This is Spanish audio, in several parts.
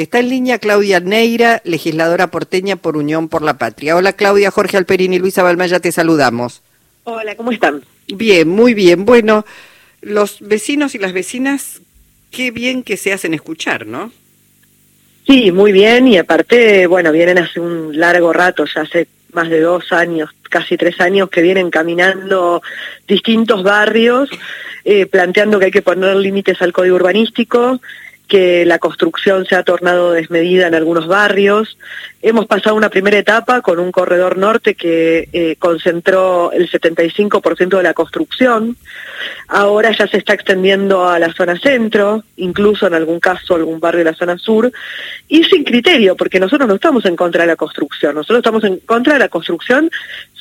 Está en línea Claudia Neira, legisladora porteña por Unión por la Patria. Hola Claudia, Jorge Alperini y Luisa Balmaya, te saludamos. Hola, ¿cómo están? Bien, muy bien. Bueno, los vecinos y las vecinas, qué bien que se hacen escuchar, ¿no? Sí, muy bien, y aparte, bueno, vienen hace un largo rato, ya hace más de dos años, casi tres años, que vienen caminando distintos barrios, eh, planteando que hay que poner límites al código urbanístico, que la construcción se ha tornado desmedida en algunos barrios. Hemos pasado una primera etapa con un corredor norte que eh, concentró el 75% de la construcción. Ahora ya se está extendiendo a la zona centro, incluso en algún caso algún barrio de la zona sur, y sin criterio, porque nosotros no estamos en contra de la construcción, nosotros estamos en contra de la construcción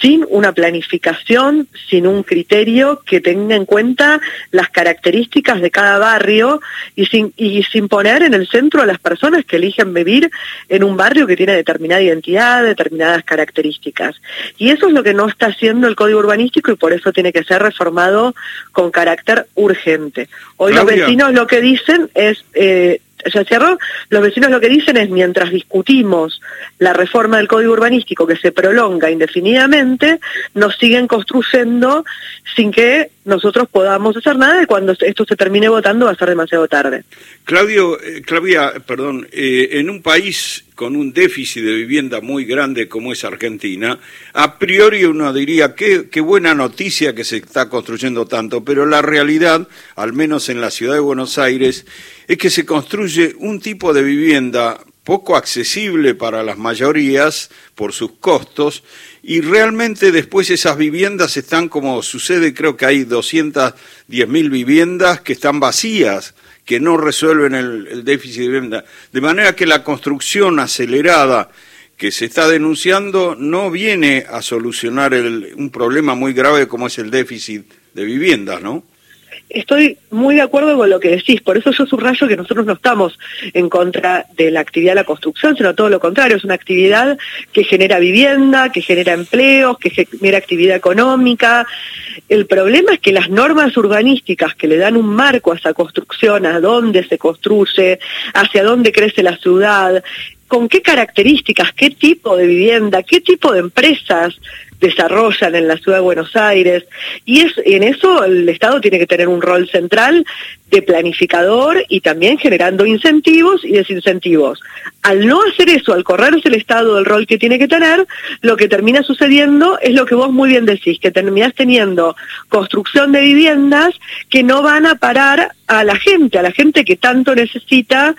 sin una planificación, sin un criterio que tenga en cuenta las características de cada barrio y sin, y sin poner en el centro a las personas que eligen vivir en un barrio que tiene determinada identidad, determinadas características. Y eso es lo que no está haciendo el Código Urbanístico y por eso tiene que ser reformado con carácter urgente. Hoy los vecinos lo que dicen es... Eh, ya cerró, los vecinos lo que dicen es mientras discutimos la reforma del código urbanístico que se prolonga indefinidamente, nos siguen construyendo sin que nosotros podamos hacer nada y cuando esto se termine votando va a ser demasiado tarde. Claudio, eh, Claudia, perdón, eh, en un país con un déficit de vivienda muy grande como es Argentina, a priori uno diría qué, qué buena noticia que se está construyendo tanto, pero la realidad, al menos en la ciudad de Buenos Aires, es que se construye un tipo de vivienda poco accesible para las mayorías por sus costos y realmente después esas viviendas están como sucede, creo que hay 210 mil viviendas que están vacías, que no resuelven el, déficit de vivienda. De manera que la construcción acelerada que se está denunciando no viene a solucionar un problema muy grave como es el déficit de viviendas, ¿no? Estoy muy de acuerdo con lo que decís, por eso yo subrayo que nosotros no estamos en contra de la actividad de la construcción, sino todo lo contrario, es una actividad que genera vivienda, que genera empleos, que genera actividad económica. El problema es que las normas urbanísticas que le dan un marco a esa construcción, a dónde se construye, hacia dónde crece la ciudad, con qué características, qué tipo de vivienda, qué tipo de empresas desarrollan en la ciudad de Buenos Aires. Y es, en eso el Estado tiene que tener un rol central de planificador y también generando incentivos y desincentivos. Al no hacer eso, al correrse el Estado del rol que tiene que tener, lo que termina sucediendo es lo que vos muy bien decís, que terminás teniendo construcción de viviendas que no van a parar a la gente, a la gente que tanto necesita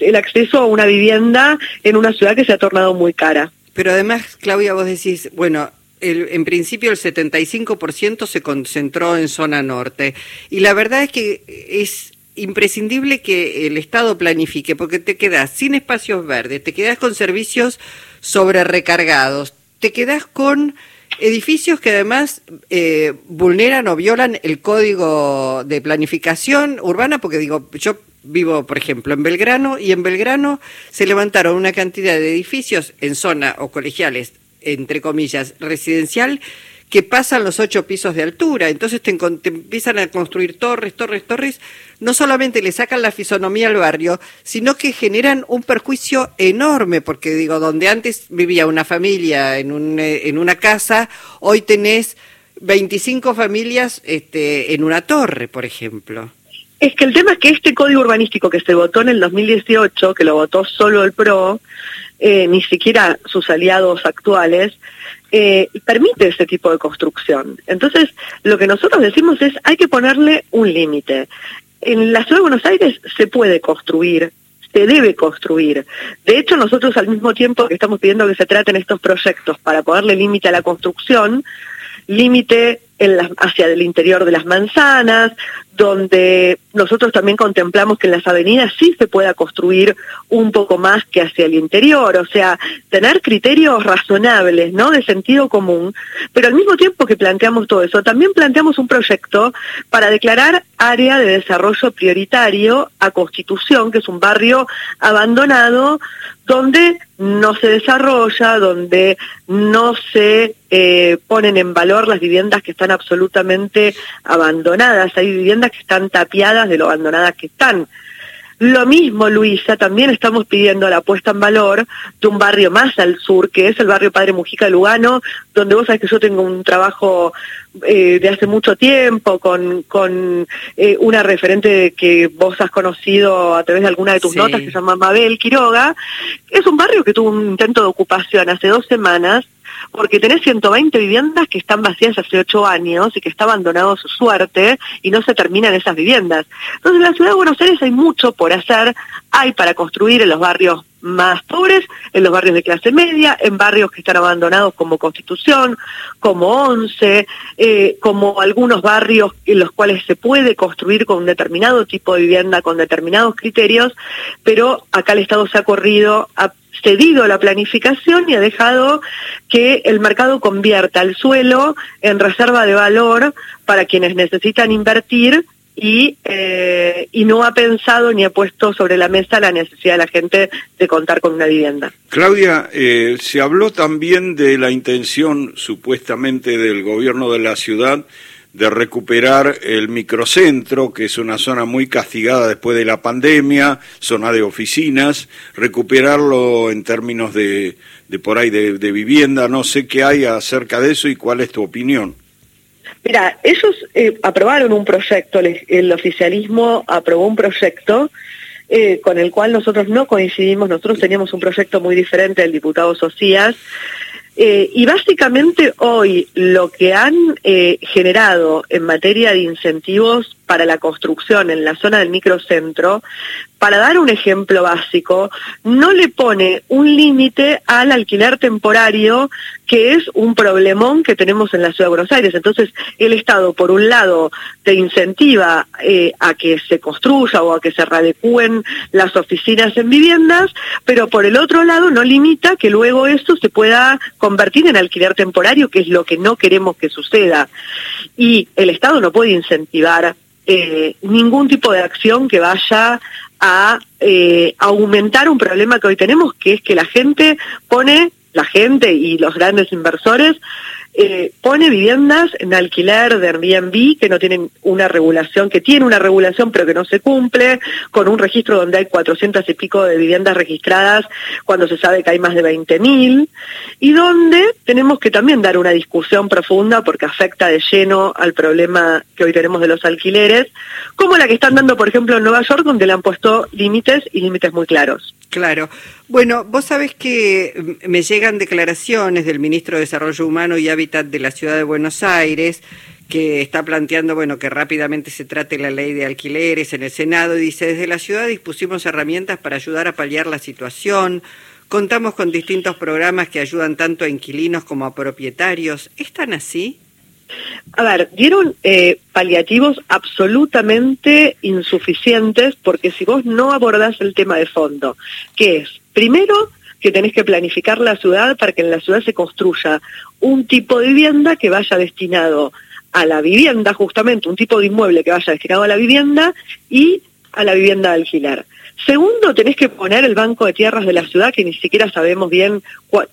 el acceso a una vivienda en una ciudad que se ha tornado muy cara. Pero además, Claudia, vos decís, bueno, en principio el 75% se concentró en zona norte. Y la verdad es que es imprescindible que el Estado planifique, porque te quedas sin espacios verdes, te quedas con servicios sobre recargados, te quedas con edificios que además eh, vulneran o violan el código de planificación urbana, porque digo, yo vivo, por ejemplo, en Belgrano, y en Belgrano se levantaron una cantidad de edificios en zona o colegiales entre comillas, residencial que pasan los ocho pisos de altura. Entonces te, empiezan a construir torres, torres, torres. No solamente le sacan la fisonomía al barrio, sino que generan un perjuicio enorme, porque digo, donde antes vivía una familia en, un, eh, en una casa, hoy tenés 25 familias este, en una torre, por ejemplo. Es que el tema es que este código urbanístico que se votó en el 2018, que lo votó solo el PRO, eh, ni siquiera sus aliados actuales, eh, permite ese tipo de construcción. Entonces, lo que nosotros decimos es, hay que ponerle un límite. En la ciudad de Buenos Aires se puede construir, se debe construir. De hecho, nosotros al mismo tiempo estamos pidiendo que se traten estos proyectos para ponerle límite a la construcción, límite hacia el interior de las manzanas, donde nosotros también contemplamos que en las avenidas sí se pueda construir un poco más que hacia el interior, o sea, tener criterios razonables, ¿no? De sentido común, pero al mismo tiempo que planteamos todo eso, también planteamos un proyecto para declarar área de desarrollo prioritario a Constitución, que es un barrio abandonado donde no se desarrolla, donde no se eh, ponen en valor las viviendas que están absolutamente abandonadas. Hay viviendas que están tapiadas de lo abandonadas que están. Lo mismo, Luisa, también estamos pidiendo la puesta en valor de un barrio más al sur, que es el barrio Padre Mujica Lugano, donde vos sabés que yo tengo un trabajo eh, de hace mucho tiempo con, con eh, una referente que vos has conocido a través de alguna de tus notas, que se llama Mabel Quiroga. Es un barrio que tuvo un intento de ocupación hace dos semanas porque tenés 120 viviendas que están vacías hace ocho años y que está abandonado su suerte y no se terminan esas viviendas. Entonces en la ciudad de Buenos Aires hay mucho por hacer, hay para construir en los barrios más pobres, en los barrios de clase media, en barrios que están abandonados como Constitución, como Once, eh, como algunos barrios en los cuales se puede construir con un determinado tipo de vivienda, con determinados criterios, pero acá el Estado se ha corrido, ha cedido la planificación y ha dejado que el mercado convierta el suelo en reserva de valor para quienes necesitan invertir y, eh, y no ha pensado ni ha puesto sobre la mesa la necesidad de la gente de contar con una vivienda. Claudia, eh, se habló también de la intención supuestamente del gobierno de la ciudad de recuperar el microcentro, que es una zona muy castigada después de la pandemia, zona de oficinas, recuperarlo en términos de, de por ahí de, vivienda, no sé qué hay acerca de eso y cuál es tu opinión. Mira, ellos eh, aprobaron un proyecto, el, oficialismo aprobó un proyecto eh, con el cual nosotros no coincidimos, nosotros teníamos un proyecto muy diferente del diputado Socias, eh, y básicamente hoy lo que han generado en materia de incentivos para la construcción en la zona del microcentro para dar un ejemplo básico, no le pone un límite al alquiler temporario, que es un problemón que tenemos en la Ciudad de Buenos Aires. Entonces, el Estado, por un lado, te incentiva eh, a que se construya o a que se radecúen las oficinas en viviendas, pero por el otro lado no limita que luego eso se pueda convertir en alquiler temporario, que es lo que no queremos que suceda. Y el Estado no puede incentivar eh, ningún tipo de acción que vaya a eh, aumentar un problema que hoy tenemos, que es que la gente pone, la gente y los grandes inversores eh, pone viviendas en alquiler de Airbnb que no tienen una regulación, que tiene una regulación pero que no se cumple, con un registro donde hay 400 y pico de viviendas registradas cuando se sabe que hay más de 20.000, y donde tenemos que también dar una discusión profunda porque afecta de lleno al problema que hoy tenemos de los alquileres, como la que están dando, por ejemplo, en Nueva York, donde le han puesto límites y límites muy claros. Claro. Bueno, vos sabés que me llegan declaraciones del ministro de Desarrollo Humano y Hábitat de la Ciudad de Buenos Aires, que está planteando, bueno, que rápidamente se trate la ley de alquileres en el Senado, y dice, desde la ciudad dispusimos herramientas para ayudar a paliar la situación, contamos con distintos programas que ayudan tanto a inquilinos como a propietarios. ¿Están así? A ver, dieron eh, paliativos absolutamente insuficientes porque si vos no abordás el tema de fondo, que es, primero, que tenés que planificar la ciudad para que en la ciudad se construya un tipo de vivienda que vaya destinado a la vivienda, justamente, un tipo de inmueble que vaya destinado a la vivienda y a la vivienda de alquiler. Segundo, tenés que poner el banco de tierras de la ciudad, que ni siquiera sabemos bien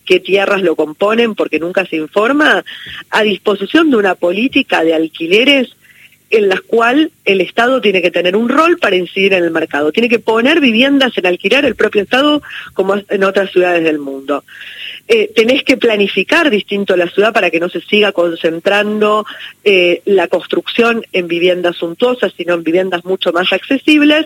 qué tierras lo componen porque nunca se informa, a disposición de una política de alquileres en la cual el Estado tiene que tener un rol para incidir en el mercado. Tiene que poner viviendas en alquiler el propio Estado como en otras ciudades del mundo. Eh, tenés que planificar distinto la ciudad para que no se siga concentrando eh, la construcción en viviendas suntuosas, sino en viviendas mucho más accesibles.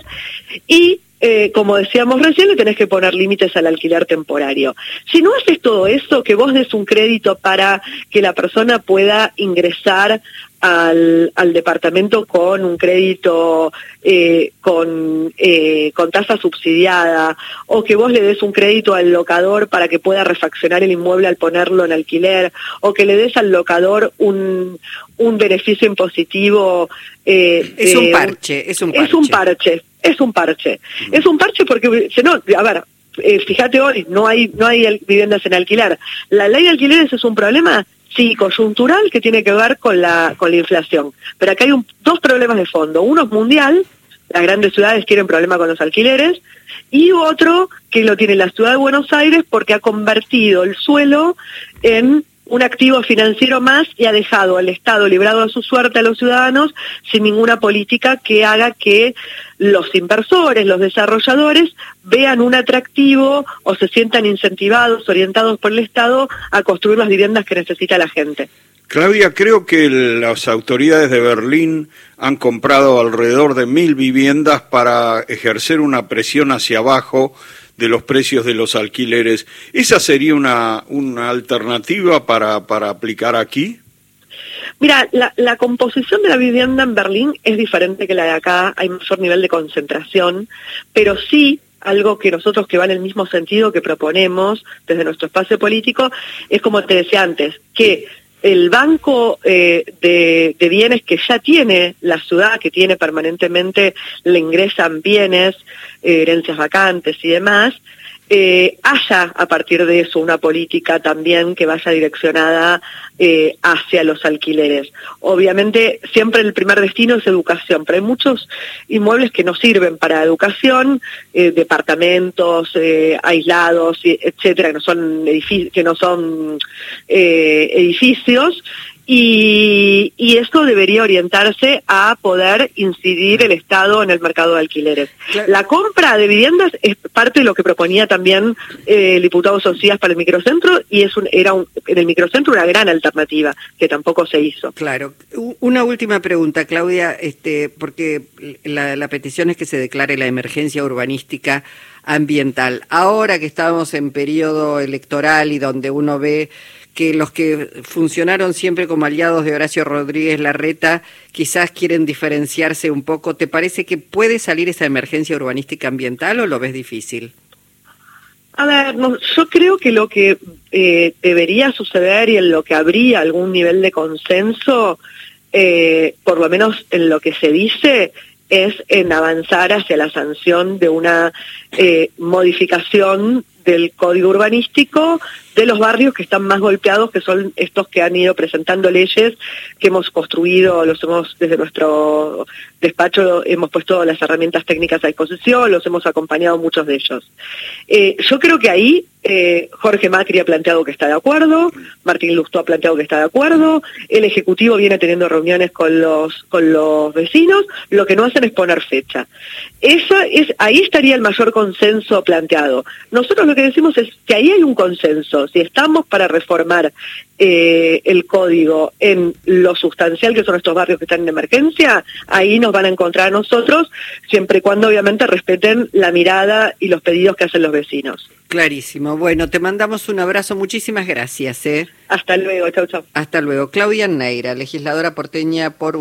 Y eh, como decíamos recién, le tenés que poner límites al alquiler temporario. Si no haces todo eso, que vos des un crédito para que la persona pueda ingresar al, al departamento con un crédito eh, con, eh, con tasa subsidiada o que vos le des un crédito al locador para que pueda refaccionar el inmueble al ponerlo en alquiler o que le des al locador un, un beneficio impositivo. Eh, es un parche, es un parche. Es un parche, es un parche. Es un parche porque, no, a ver, eh, fíjate hoy, no hay, no hay viviendas en alquiler. La ley de alquileres es un problema Sí, coyuntural que tiene que ver con la, con la inflación. Pero acá hay dos problemas de fondo. Uno es mundial, las grandes ciudades tienen problemas con los alquileres, y otro que lo tiene la ciudad de Buenos Aires porque ha convertido el suelo en un activo financiero más y ha dejado al Estado librado a su suerte a los ciudadanos sin ninguna política que haga que los inversores, los desarrolladores vean un atractivo o se sientan incentivados, orientados por el Estado a construir las viviendas que necesita la gente. Claudia, creo que las autoridades de Berlín han comprado alrededor de mil viviendas para ejercer una presión hacia abajo de los precios de los alquileres. ¿Esa sería una, una alternativa para, para aplicar aquí? Mira, la, composición de la vivienda en Berlín es diferente que la de acá, hay mayor nivel de concentración, pero sí algo que nosotros que va en el mismo sentido que proponemos desde nuestro espacio político, es como te decía antes, que el banco eh, de, de, bienes que ya tiene la ciudad, que tiene permanentemente, le ingresan bienes, eh, herencias vacantes y demás, eh, haya a partir de eso una política también que vaya direccionada eh, hacia los alquileres. Obviamente siempre el primer destino es educación, pero hay muchos inmuebles que no sirven para educación, eh, departamentos aislados, etcétera, que no son, edificios y, y, esto debería orientarse a poder incidir el Estado en el mercado de alquileres. La compra de viviendas es parte de lo que proponía también eh, el diputado Socias para el microcentro y es un, era un, en el microcentro una gran alternativa que tampoco se hizo. Claro. Una última pregunta, Claudia, este, porque la, la petición es que se declare la emergencia urbanística ambiental. Ahora que estamos en periodo electoral y donde uno ve que los que funcionaron siempre como aliados de Horacio Rodríguez Larreta quizás quieren diferenciarse un poco. ¿Te parece que puede salir esa emergencia urbanística ambiental o lo ves difícil? A ver, yo creo que lo que eh, debería suceder y en lo que habría algún nivel de consenso, eh, por lo menos en lo que se dice, es en avanzar hacia la sanción de una eh, modificación del código urbanístico de los barrios que están más golpeados, que son estos que han ido presentando leyes que hemos construido, los hemos desde nuestro despacho hemos puesto las herramientas técnicas a disposición, los hemos acompañado muchos de ellos. Eh, yo creo que ahí eh, Jorge Macri ha planteado que está de acuerdo, Martín Lustó ha planteado que está de acuerdo, el Ejecutivo viene teniendo reuniones con los, con los vecinos, lo que no hacen es poner fecha. Esa es, ahí estaría el mayor consenso planteado. Nosotros lo que decimos es que ahí hay un consenso, si estamos para reformar eh, el código en lo sustancial que son estos barrios que están en emergencia, ahí nos van a encontrar a nosotros, siempre y cuando obviamente respeten la mirada y los pedidos que hacen los vecinos. Clarísimo. Bueno, te mandamos un abrazo. Muchísimas gracias. ¿eh? Hasta luego. Chau, chau. Hasta luego. Claudia Neira, legisladora porteña por